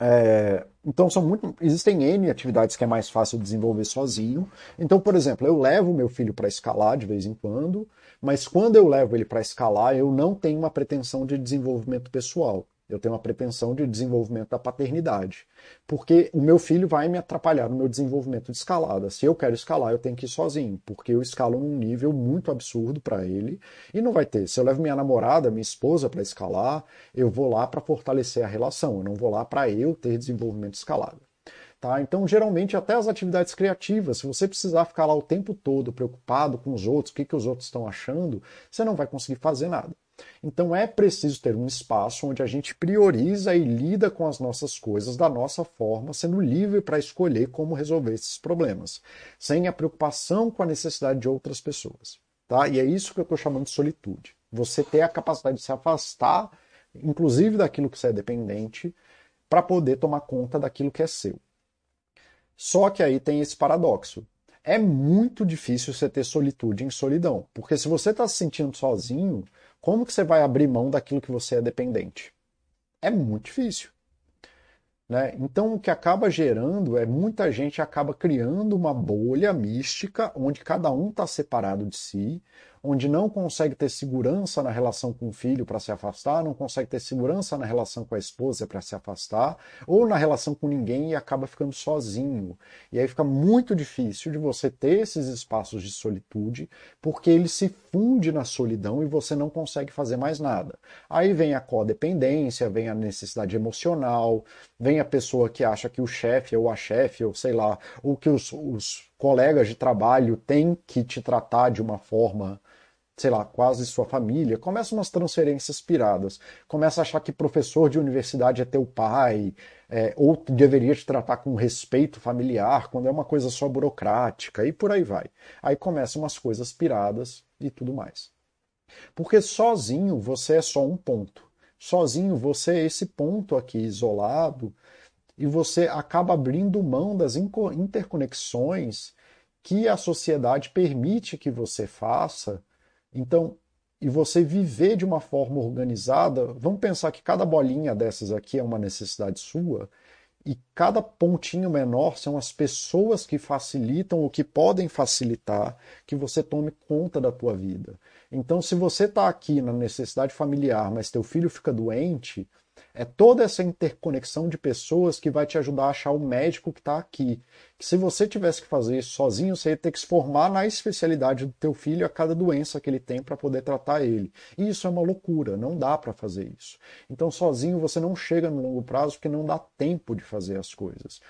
S1: é, então são muito, existem N atividades que é mais fácil desenvolver sozinho. Então, por exemplo, eu levo meu filho para escalar de vez em quando, mas quando eu levo ele para escalar, eu não tenho uma pretensão de desenvolvimento pessoal eu tenho uma pretensão de desenvolvimento da paternidade. Porque o meu filho vai me atrapalhar no meu desenvolvimento de escalada. Se eu quero escalar, eu tenho que ir sozinho, porque eu escalo num nível muito absurdo para ele e não vai ter. Se eu levo minha namorada, minha esposa para escalar, eu vou lá para fortalecer a relação, eu não vou lá para eu ter desenvolvimento de escalada. Tá? Então, geralmente, até as atividades criativas, se você precisar ficar lá o tempo todo preocupado com os outros, o que, que os outros estão achando, você não vai conseguir fazer nada. Então é preciso ter um espaço onde a gente prioriza e lida com as nossas coisas da nossa forma, sendo livre para escolher como resolver esses problemas, sem a preocupação com a necessidade de outras pessoas. Tá? E é isso que eu estou chamando de solitude. Você ter a capacidade de se afastar, inclusive daquilo que você é dependente, para poder tomar conta daquilo que é seu. Só que aí tem esse paradoxo. É muito difícil você ter solitude em solidão, porque se você está se sentindo sozinho, como que você vai abrir mão daquilo que você é dependente? É muito difícil. Né? Então, o que acaba gerando é muita gente acaba criando uma bolha mística onde cada um está separado de si, onde não consegue ter segurança na relação com o filho para se afastar, não consegue ter segurança na relação com a esposa para se afastar, ou na relação com ninguém e acaba ficando sozinho. E aí fica muito difícil de você ter esses espaços de solitude, porque ele se funde na solidão e você não consegue fazer mais nada. Aí vem a codependência, vem a necessidade emocional, vem a pessoa que acha que o chefe ou a chefe, ou sei lá, ou que os, os colegas de trabalho têm que te tratar de uma forma sei lá, quase sua família, começa umas transferências piradas. Começa a achar que professor de universidade é teu pai, é, ou deveria te tratar com respeito familiar, quando é uma coisa só burocrática, e por aí vai. Aí começam umas coisas piradas e tudo mais. Porque sozinho você é só um ponto. Sozinho você é esse ponto aqui isolado e você acaba abrindo mão das interconexões que a sociedade permite que você faça então, e você viver de uma forma organizada, vamos pensar que cada bolinha dessas aqui é uma necessidade sua, e cada pontinho menor são as pessoas que facilitam ou que podem facilitar que você tome conta da tua vida. Então, se você está aqui na necessidade familiar, mas teu filho fica doente, é toda essa interconexão de pessoas que vai te ajudar a achar o médico que está aqui. Que se você tivesse que fazer isso sozinho, você ia ter que se formar na especialidade do teu filho a cada doença que ele tem para poder tratar ele. E isso é uma loucura, não dá para fazer isso. Então sozinho você não chega no longo prazo porque não dá tempo de fazer as coisas.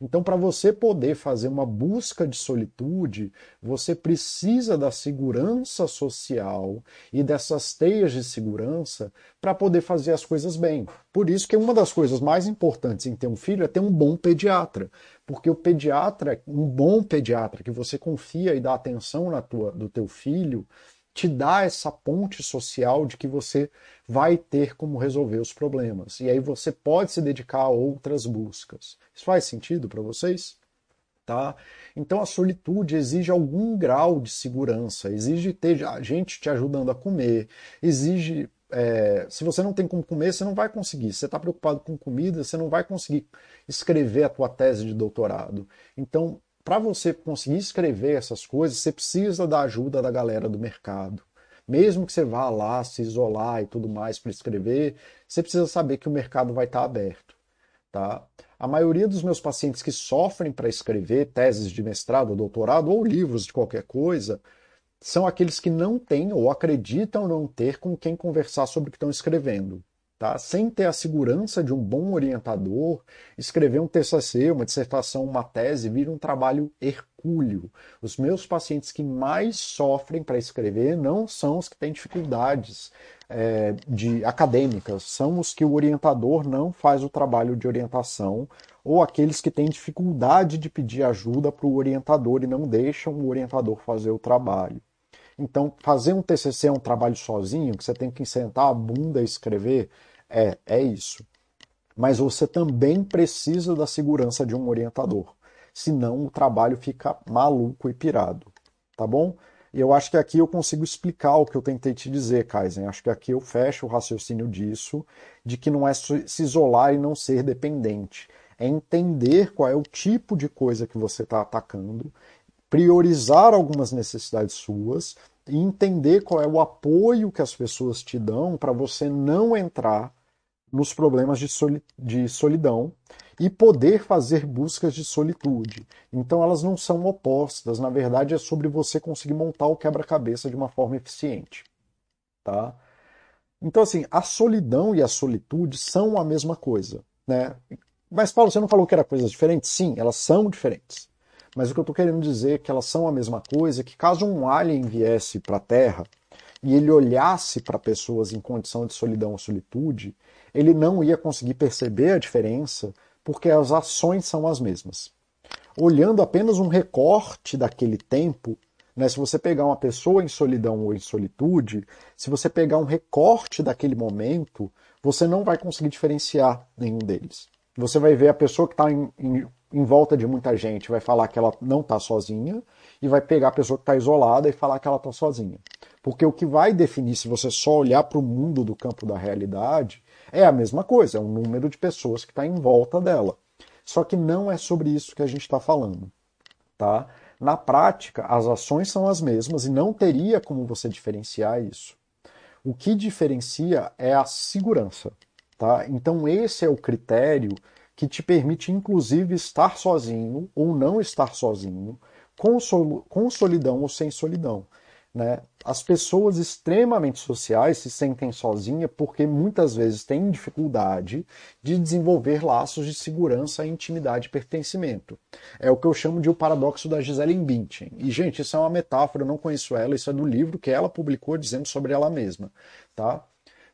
S1: Então, para você poder fazer uma busca de solitude, você precisa da segurança social e dessas teias de segurança para poder fazer as coisas bem. Por isso que uma das coisas mais importantes em ter um filho é ter um bom pediatra, porque o pediatra, um bom pediatra que você confia e dá atenção na tua, do teu filho, te dá essa ponte social de que você vai ter como resolver os problemas. E aí você pode se dedicar a outras buscas. Isso faz sentido para vocês? Tá? Então a solitude exige algum grau de segurança, exige ter gente te ajudando a comer, exige. É, se você não tem como comer, você não vai conseguir. Se você está preocupado com comida, você não vai conseguir escrever a tua tese de doutorado. Então, para você conseguir escrever essas coisas, você precisa da ajuda da galera do mercado. Mesmo que você vá lá se isolar e tudo mais para escrever, você precisa saber que o mercado vai estar aberto. Tá? A maioria dos meus pacientes que sofrem para escrever teses de mestrado, doutorado ou livros de qualquer coisa, são aqueles que não têm ou acreditam não ter com quem conversar sobre o que estão escrevendo. Tá? Sem ter a segurança de um bom orientador, escrever um TCC, uma dissertação, uma tese, vira um trabalho hercúleo. Os meus pacientes que mais sofrem para escrever não são os que têm dificuldades é, de acadêmicas, são os que o orientador não faz o trabalho de orientação ou aqueles que têm dificuldade de pedir ajuda para o orientador e não deixam o orientador fazer o trabalho. Então, fazer um TCC é um trabalho sozinho, que você tem que sentar a bunda e escrever, é, é isso. Mas você também precisa da segurança de um orientador. Senão o trabalho fica maluco e pirado. Tá bom? E eu acho que aqui eu consigo explicar o que eu tentei te dizer, Kaizen. Acho que aqui eu fecho o raciocínio disso, de que não é se isolar e não ser dependente. É entender qual é o tipo de coisa que você está atacando, priorizar algumas necessidades suas e entender qual é o apoio que as pessoas te dão para você não entrar nos problemas de, soli de solidão e poder fazer buscas de solitude. Então elas não são opostas, na verdade é sobre você conseguir montar o quebra-cabeça de uma forma eficiente, tá? Então assim, a solidão e a solitude são a mesma coisa, né? Mas Paulo, você não falou que eram coisas diferentes? Sim, elas são diferentes. Mas o que eu estou querendo dizer é que elas são a mesma coisa, que caso um alien viesse para a Terra e ele olhasse para pessoas em condição de solidão ou solitude, ele não ia conseguir perceber a diferença porque as ações são as mesmas. Olhando apenas um recorte daquele tempo, né, se você pegar uma pessoa em solidão ou em solitude, se você pegar um recorte daquele momento, você não vai conseguir diferenciar nenhum deles. Você vai ver a pessoa que está em, em, em, volta de muita gente, vai falar que ela não está sozinha, e vai pegar a pessoa que está isolada e falar que ela está sozinha. Porque o que vai definir se você só olhar para o mundo do campo da realidade é a mesma coisa, é o número de pessoas que está em volta dela. Só que não é sobre isso que a gente está falando. Tá? Na prática, as ações são as mesmas e não teria como você diferenciar isso. O que diferencia é a segurança. Tá? Então, esse é o critério que te permite, inclusive, estar sozinho ou não estar sozinho, com, com solidão ou sem solidão. Né? As pessoas extremamente sociais se sentem sozinhas porque muitas vezes têm dificuldade de desenvolver laços de segurança, intimidade e pertencimento. É o que eu chamo de o paradoxo da Gisele Bündchen. E, gente, isso é uma metáfora, eu não conheço ela, isso é do livro que ela publicou dizendo sobre ela mesma. Tá?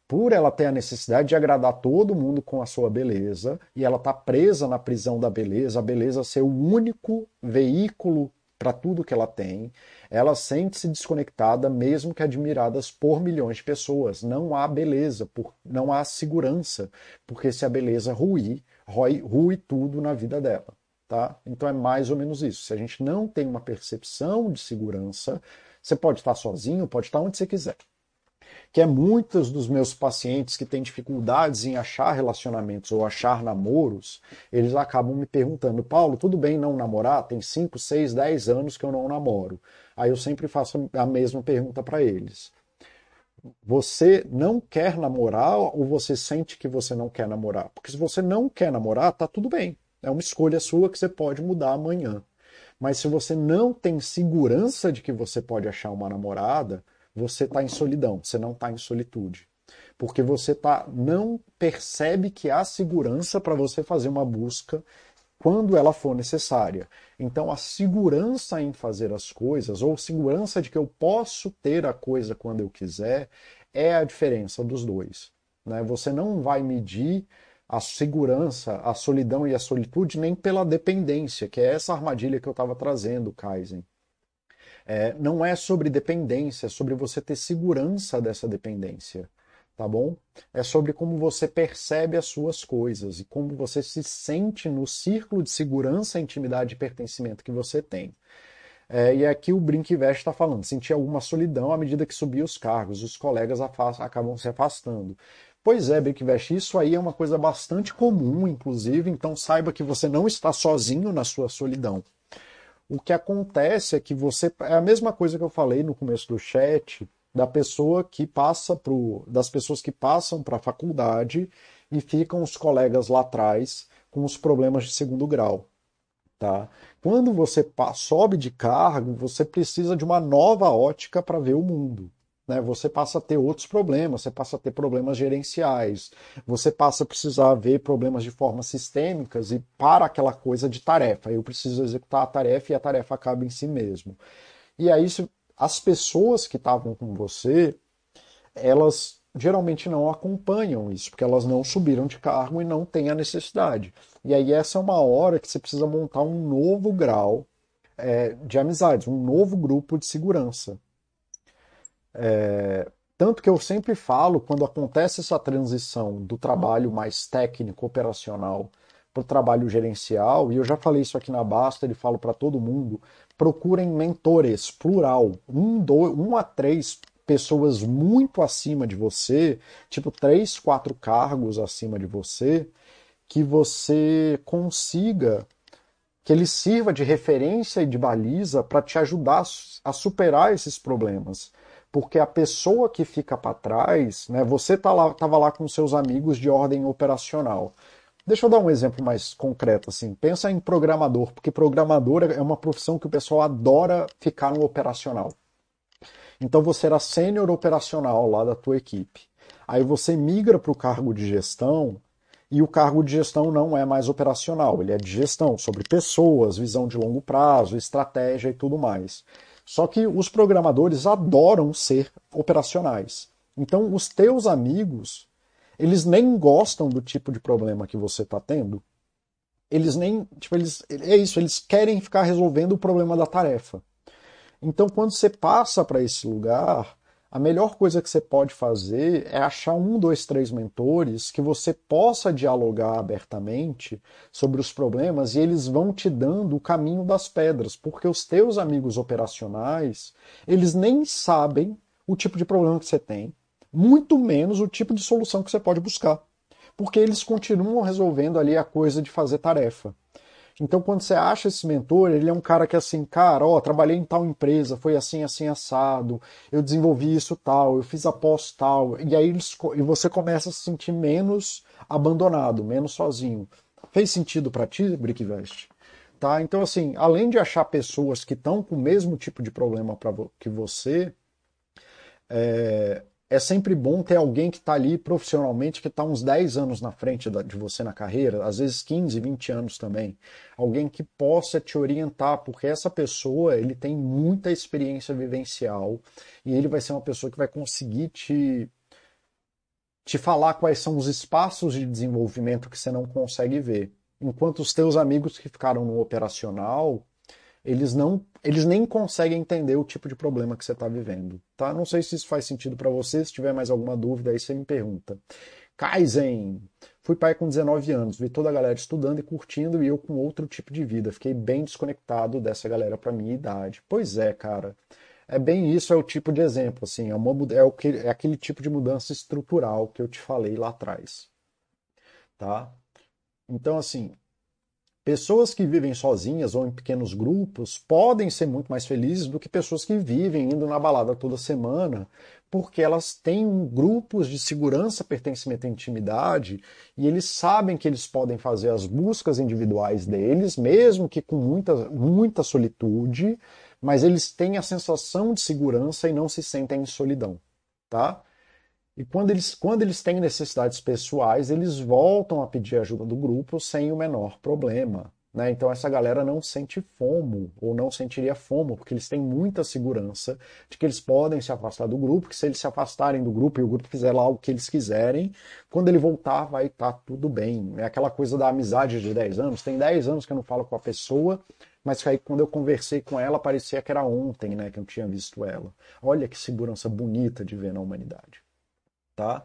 S1: por ela ter a necessidade de agradar todo mundo com a sua beleza, e ela tá presa na prisão da beleza, a beleza ser o único veículo para tudo que ela tem, ela sente-se desconectada, mesmo que admiradas por milhões de pessoas. Não há beleza, por, não há segurança, porque se a beleza ruir, rui, rui tudo na vida dela. Tá? Então é mais ou menos isso. Se a gente não tem uma percepção de segurança, você pode estar sozinho, pode estar onde você quiser que é muitos dos meus pacientes que têm dificuldades em achar relacionamentos ou achar namoros, eles acabam me perguntando, Paulo, tudo bem não namorar? Tem 5, 6, 10 anos que eu não namoro. Aí eu sempre faço a mesma pergunta para eles. Você não quer namorar ou você sente que você não quer namorar? Porque se você não quer namorar, tá tudo bem. É uma escolha sua que você pode mudar amanhã. Mas se você não tem segurança de que você pode achar uma namorada, você está em solidão, você não está em solitude. Porque você tá, não percebe que há segurança para você fazer uma busca quando ela for necessária. Então, a segurança em fazer as coisas, ou segurança de que eu posso ter a coisa quando eu quiser, é a diferença dos dois. Né? Você não vai medir a segurança, a solidão e a solitude nem pela dependência, que é essa armadilha que eu estava trazendo, Kaizen. É, não é sobre dependência, é sobre você ter segurança dessa dependência, tá bom? É sobre como você percebe as suas coisas e como você se sente no círculo de segurança, intimidade e pertencimento que você tem. É, e aqui o Brinkvest está falando, sentir alguma solidão à medida que subir os cargos, os colegas acabam se afastando. Pois é, Brinkvest, isso aí é uma coisa bastante comum, inclusive, então saiba que você não está sozinho na sua solidão. O que acontece é que você. É a mesma coisa que eu falei no começo do chat, da pessoa que passa pro. das pessoas que passam para a faculdade e ficam os colegas lá atrás com os problemas de segundo grau. Tá? Quando você sobe de cargo, você precisa de uma nova ótica para ver o mundo né, você passa a ter outros problemas, você passa a ter problemas gerenciais, você passa a precisar ver problemas de formas sistêmicas e para aquela coisa de tarefa. Eu preciso executar a tarefa e a tarefa acaba em si mesmo. E aí, as pessoas que estavam com você, elas geralmente não acompanham isso, porque elas não subiram de cargo e não têm a necessidade. E aí, essa é uma hora que você precisa montar um novo grau é, de amizades, um novo grupo de segurança. É, tanto que eu sempre falo, quando acontece essa transição do trabalho mais técnico, operacional, para o trabalho gerencial, e eu já falei isso aqui na Basta, ele falo para todo mundo, procurem mentores, plural, um, dois, um a três pessoas muito acima de você, tipo três, quatro cargos acima de você, que você consiga que ele sirva de referência e de baliza para te ajudar a superar esses problemas porque a pessoa que fica para trás, né, você estava lá, tava lá com seus amigos de ordem operacional. Deixa eu dar um exemplo mais concreto assim. Pensa em programador, porque programador é uma profissão que o pessoal adora ficar no operacional. Então você era sênior operacional lá da tua equipe. Aí você migra para o cargo de gestão e o cargo de gestão não é mais operacional, ele é de gestão sobre pessoas, visão de longo prazo, estratégia e tudo mais. Só que os programadores adoram ser operacionais. Então, os teus amigos, eles nem gostam do tipo de problema que você está tendo. Eles nem, tipo, eles, é isso, eles querem ficar resolvendo o problema da tarefa. Então, quando você passa para esse lugar, a melhor coisa que você pode fazer é achar um, dois, três mentores que você possa dialogar abertamente sobre os problemas e eles vão te dando o caminho das pedras, porque os teus amigos operacionais, eles nem sabem o tipo de problema que você tem, muito menos o tipo de solução que você pode buscar. Porque eles continuam resolvendo ali a coisa de fazer tarefa. Então, quando você acha esse mentor, ele é um cara que assim, cara, ó, trabalhei em tal empresa, foi assim, assim, assado, eu desenvolvi isso tal, eu fiz a pós tal, e aí eles, e você começa a se sentir menos abandonado, menos sozinho. Fez sentido para ti, Brickvest? Tá? Então, assim, além de achar pessoas que estão com o mesmo tipo de problema pra, que você, é, é sempre bom ter alguém que está ali profissionalmente, que está uns 10 anos na frente de você na carreira, às vezes 15, 20 anos também. Alguém que possa te orientar, porque essa pessoa ele tem muita experiência vivencial e ele vai ser uma pessoa que vai conseguir te, te falar quais são os espaços de desenvolvimento que você não consegue ver. Enquanto os teus amigos que ficaram no operacional, eles não, eles nem conseguem entender o tipo de problema que você está vivendo, tá? Não sei se isso faz sentido para você, se tiver mais alguma dúvida aí você me pergunta. Kaizen, fui pai com 19 anos, vi toda a galera estudando e curtindo e eu com outro tipo de vida, fiquei bem desconectado dessa galera para minha idade. Pois é, cara. É bem isso, é o tipo de exemplo, assim, é, uma, é, o que, é aquele tipo de mudança estrutural que eu te falei lá atrás, tá? Então, assim, Pessoas que vivem sozinhas ou em pequenos grupos podem ser muito mais felizes do que pessoas que vivem indo na balada toda semana, porque elas têm um grupos de segurança, pertencimento e intimidade, e eles sabem que eles podem fazer as buscas individuais deles, mesmo que com muita, muita solitude, mas eles têm a sensação de segurança e não se sentem em solidão, tá? E quando eles, quando eles têm necessidades pessoais, eles voltam a pedir ajuda do grupo sem o menor problema. Né? Então essa galera não sente fomo, ou não sentiria fomo, porque eles têm muita segurança de que eles podem se afastar do grupo, que se eles se afastarem do grupo e o grupo fizer lá o que eles quiserem, quando ele voltar vai estar tá tudo bem. É aquela coisa da amizade de 10 anos. Tem 10 anos que eu não falo com a pessoa, mas aí quando eu conversei com ela parecia que era ontem né, que eu tinha visto ela. Olha que segurança bonita de ver na humanidade tá?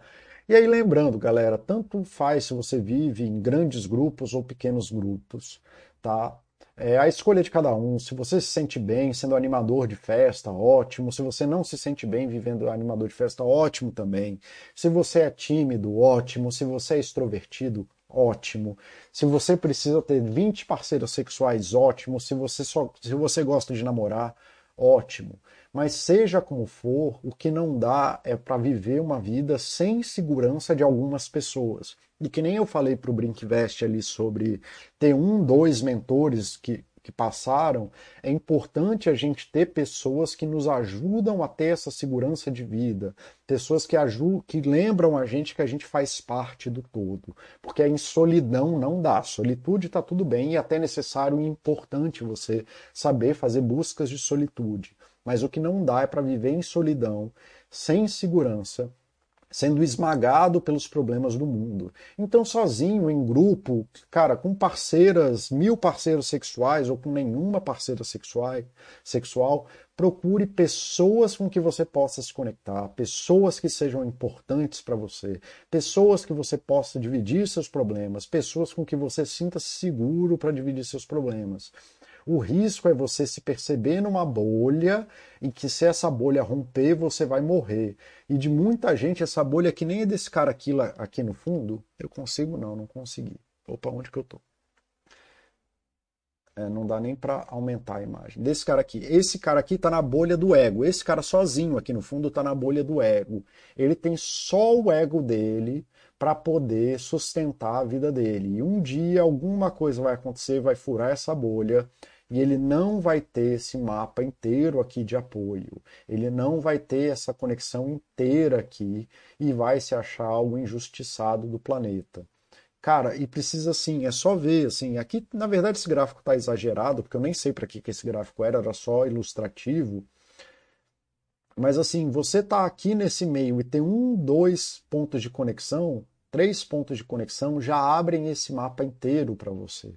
S1: E aí lembrando, galera, tanto faz se você vive em grandes grupos ou pequenos grupos, tá? É a escolha de cada um. Se você se sente bem sendo animador de festa, ótimo. Se você não se sente bem vivendo animador de festa, ótimo também. Se você é tímido, ótimo. Se você é extrovertido, ótimo. Se você precisa ter 20 parceiros sexuais, ótimo. Se você só se você gosta de namorar, ótimo. Mas seja como for, o que não dá é para viver uma vida sem segurança de algumas pessoas. E que nem eu falei para o Brinkvest ali sobre ter um, dois mentores que, que passaram, é importante a gente ter pessoas que nos ajudam a ter essa segurança de vida, pessoas que ajudam, que lembram a gente que a gente faz parte do todo, porque em solidão não dá. Solitude está tudo bem e até necessário e importante você saber fazer buscas de solitude. Mas o que não dá é para viver em solidão, sem segurança, sendo esmagado pelos problemas do mundo. Então, sozinho, em grupo, cara, com parceiras, mil parceiros sexuais ou com nenhuma parceira sexual, sexual, procure pessoas com que você possa se conectar, pessoas que sejam importantes para você, pessoas que você possa dividir seus problemas, pessoas com que você sinta seguro para dividir seus problemas. O risco é você se perceber numa bolha em que se essa bolha romper, você vai morrer. E de muita gente, essa bolha que nem é desse cara aqui, lá, aqui no fundo, eu consigo não, não consegui. Opa, onde que eu tô? É, não dá nem para aumentar a imagem. Desse cara aqui. Esse cara aqui está na bolha do ego. Esse cara sozinho aqui no fundo está na bolha do ego. Ele tem só o ego dele para poder sustentar a vida dele. E um dia alguma coisa vai acontecer, vai furar essa bolha e ele não vai ter esse mapa inteiro aqui de apoio. Ele não vai ter essa conexão inteira aqui e vai se achar algo injustiçado do planeta. Cara, e precisa assim, é só ver, assim, aqui na verdade esse gráfico está exagerado, porque eu nem sei para que, que esse gráfico era, era só ilustrativo. Mas assim, você está aqui nesse meio e tem um, dois pontos de conexão, três pontos de conexão, já abrem esse mapa inteiro para você.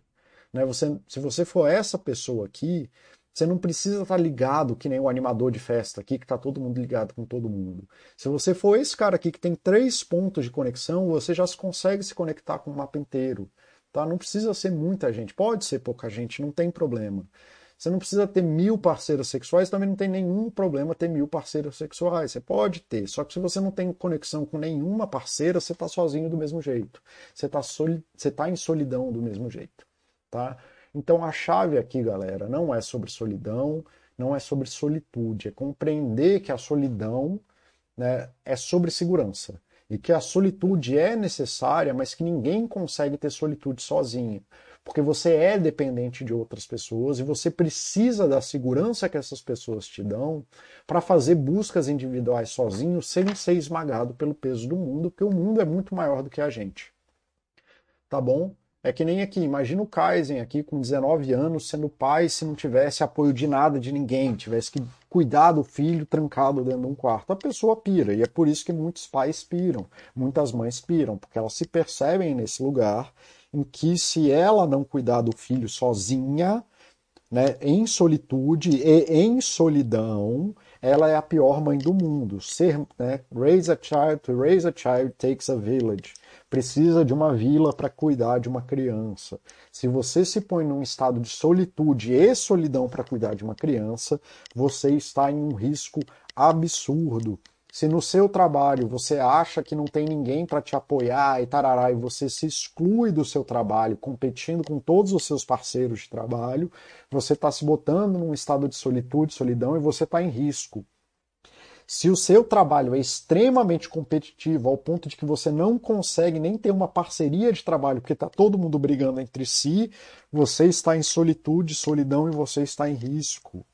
S1: Né? Você, se você for essa pessoa aqui, você não precisa estar ligado que nem o animador de festa aqui, que está todo mundo ligado com todo mundo. Se você for esse cara aqui que tem três pontos de conexão, você já consegue se conectar com o mapa inteiro. Tá? Não precisa ser muita gente, pode ser pouca gente, não tem problema. Você não precisa ter mil parceiras sexuais, também não tem nenhum problema ter mil parceiras sexuais. Você pode ter, só que se você não tem conexão com nenhuma parceira, você está sozinho do mesmo jeito. Você está soli... tá em solidão do mesmo jeito. Tá? Então a chave aqui, galera, não é sobre solidão, não é sobre solitude, é compreender que a solidão né, é sobre segurança e que a solitude é necessária, mas que ninguém consegue ter solitude sozinho porque você é dependente de outras pessoas e você precisa da segurança que essas pessoas te dão para fazer buscas individuais sozinho sem ser esmagado pelo peso do mundo, porque o mundo é muito maior do que a gente. Tá bom? É que nem aqui, imagina o Kaizen aqui com 19 anos sendo pai se não tivesse apoio de nada de ninguém, tivesse que cuidar do filho trancado dentro de um quarto. A pessoa pira, e é por isso que muitos pais piram, muitas mães piram, porque elas se percebem nesse lugar em que se ela não cuidar do filho sozinha, né, em solitude e em solidão, ela é a pior mãe do mundo. Ser, né, raise a child, to raise a child takes a village. Precisa de uma vila para cuidar de uma criança. Se você se põe num estado de solitude e solidão para cuidar de uma criança, você está em um risco absurdo se no seu trabalho você acha que não tem ninguém para te apoiar e tarará, e você se exclui do seu trabalho, competindo com todos os seus parceiros de trabalho, você está se botando num estado de solitude, solidão e você está em risco. Se o seu trabalho é extremamente competitivo ao ponto de que você não consegue nem ter uma parceria de trabalho, porque está todo mundo brigando entre si, você está em solitude, solidão e você está em risco,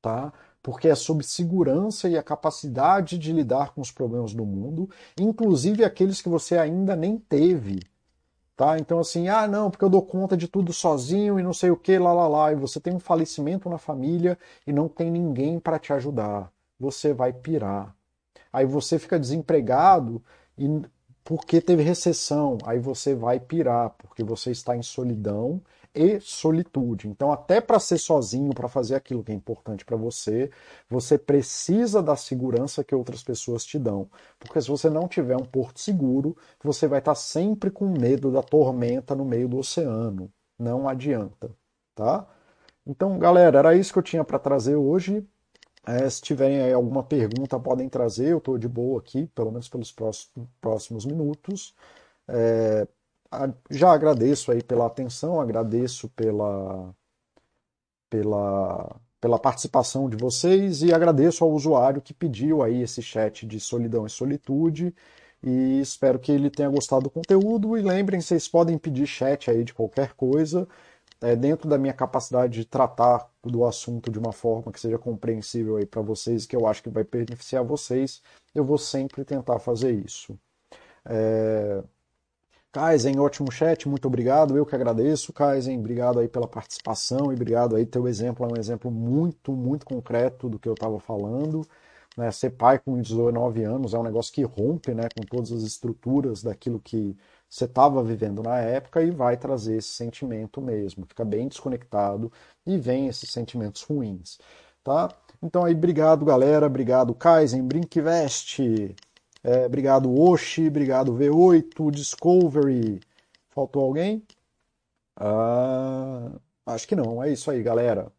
S1: tá? porque é sobre segurança e a capacidade de lidar com os problemas do mundo, inclusive aqueles que você ainda nem teve. Tá? Então, assim, ah, não, porque eu dou conta de tudo sozinho e não sei o que, lá, lá, lá, e você tem um falecimento na família e não tem ninguém para te ajudar. Você vai pirar. Aí você fica desempregado e porque teve recessão, aí você vai pirar, porque você está em solidão e solitude. Então, até para ser sozinho, para fazer aquilo que é importante para você, você precisa da segurança que outras pessoas te dão. Porque se você não tiver um porto seguro, você vai estar sempre com medo da tormenta no meio do oceano. Não adianta, tá? Então, galera, era isso que eu tinha para trazer hoje. É, se tiverem alguma pergunta, podem trazer. Eu estou de boa aqui, pelo menos pelos próximos, próximos minutos. É, já agradeço aí pela atenção, agradeço pela, pela, pela participação de vocês e agradeço ao usuário que pediu aí esse chat de solidão e solitude e espero que ele tenha gostado do conteúdo e lembrem, vocês podem pedir chat aí de qualquer coisa, é, dentro da minha capacidade de tratar do assunto de uma forma que seja compreensível aí para vocês, que eu acho que vai beneficiar vocês, eu vou sempre tentar fazer isso. É... Kaizen, ótimo chat, muito obrigado. Eu que agradeço, Kaizen. Obrigado aí pela participação e obrigado aí. Teu exemplo é um exemplo muito, muito concreto do que eu estava falando. Né? Ser pai com 19 anos é um negócio que rompe né, com todas as estruturas daquilo que você estava vivendo na época e vai trazer esse sentimento mesmo. Fica bem desconectado e vem esses sentimentos ruins. Tá? Então aí, obrigado, galera. Obrigado, Kaizen, Brinkvest. É, obrigado, Oshi. Obrigado, V8, Discovery. Faltou alguém? Ah, acho que não. É isso aí, galera.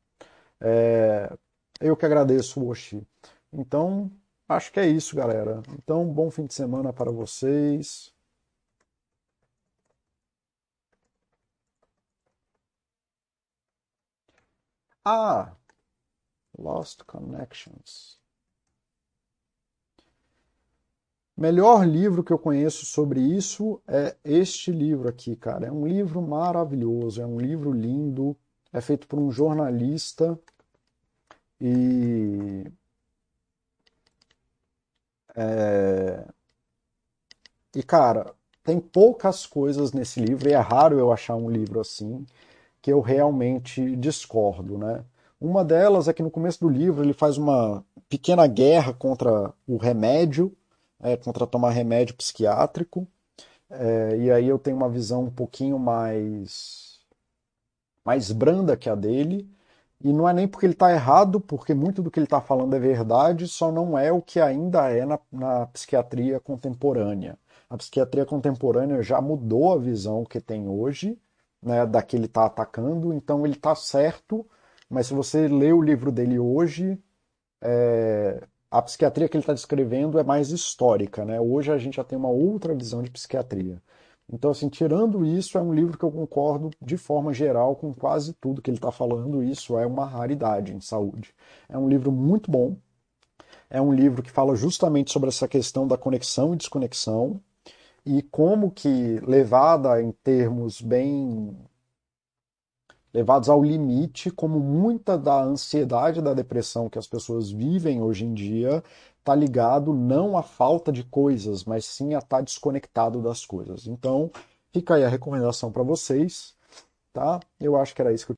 S1: É, eu que agradeço, Oshi. Então, acho que é isso, galera. Então, bom fim de semana para vocês. Ah, Lost Connections. Melhor livro que eu conheço sobre isso é este livro aqui, cara. É um livro maravilhoso, é um livro lindo, é feito por um jornalista e é... e cara, tem poucas coisas nesse livro e é raro eu achar um livro assim que eu realmente discordo, né? Uma delas é que no começo do livro ele faz uma pequena guerra contra o remédio é, contra tomar remédio psiquiátrico. É, e aí eu tenho uma visão um pouquinho mais, mais branda que a dele. E não é nem porque ele está errado, porque muito do que ele está falando é verdade, só não é o que ainda é na, na psiquiatria contemporânea. A psiquiatria contemporânea já mudou a visão que tem hoje, né, da que ele está atacando, então ele está certo mas se você lê o livro dele hoje, é, a psiquiatria que ele está descrevendo é mais histórica, né? Hoje a gente já tem uma outra visão de psiquiatria. Então, assim, tirando isso, é um livro que eu concordo de forma geral com quase tudo que ele está falando. Isso é uma raridade em saúde. É um livro muito bom. É um livro que fala justamente sobre essa questão da conexão e desconexão e como que, levada em termos bem levados ao limite, como muita da ansiedade da depressão que as pessoas vivem hoje em dia está ligado não à falta de coisas, mas sim a estar tá desconectado das coisas. Então, fica aí a recomendação para vocês, tá? Eu acho que era isso que eu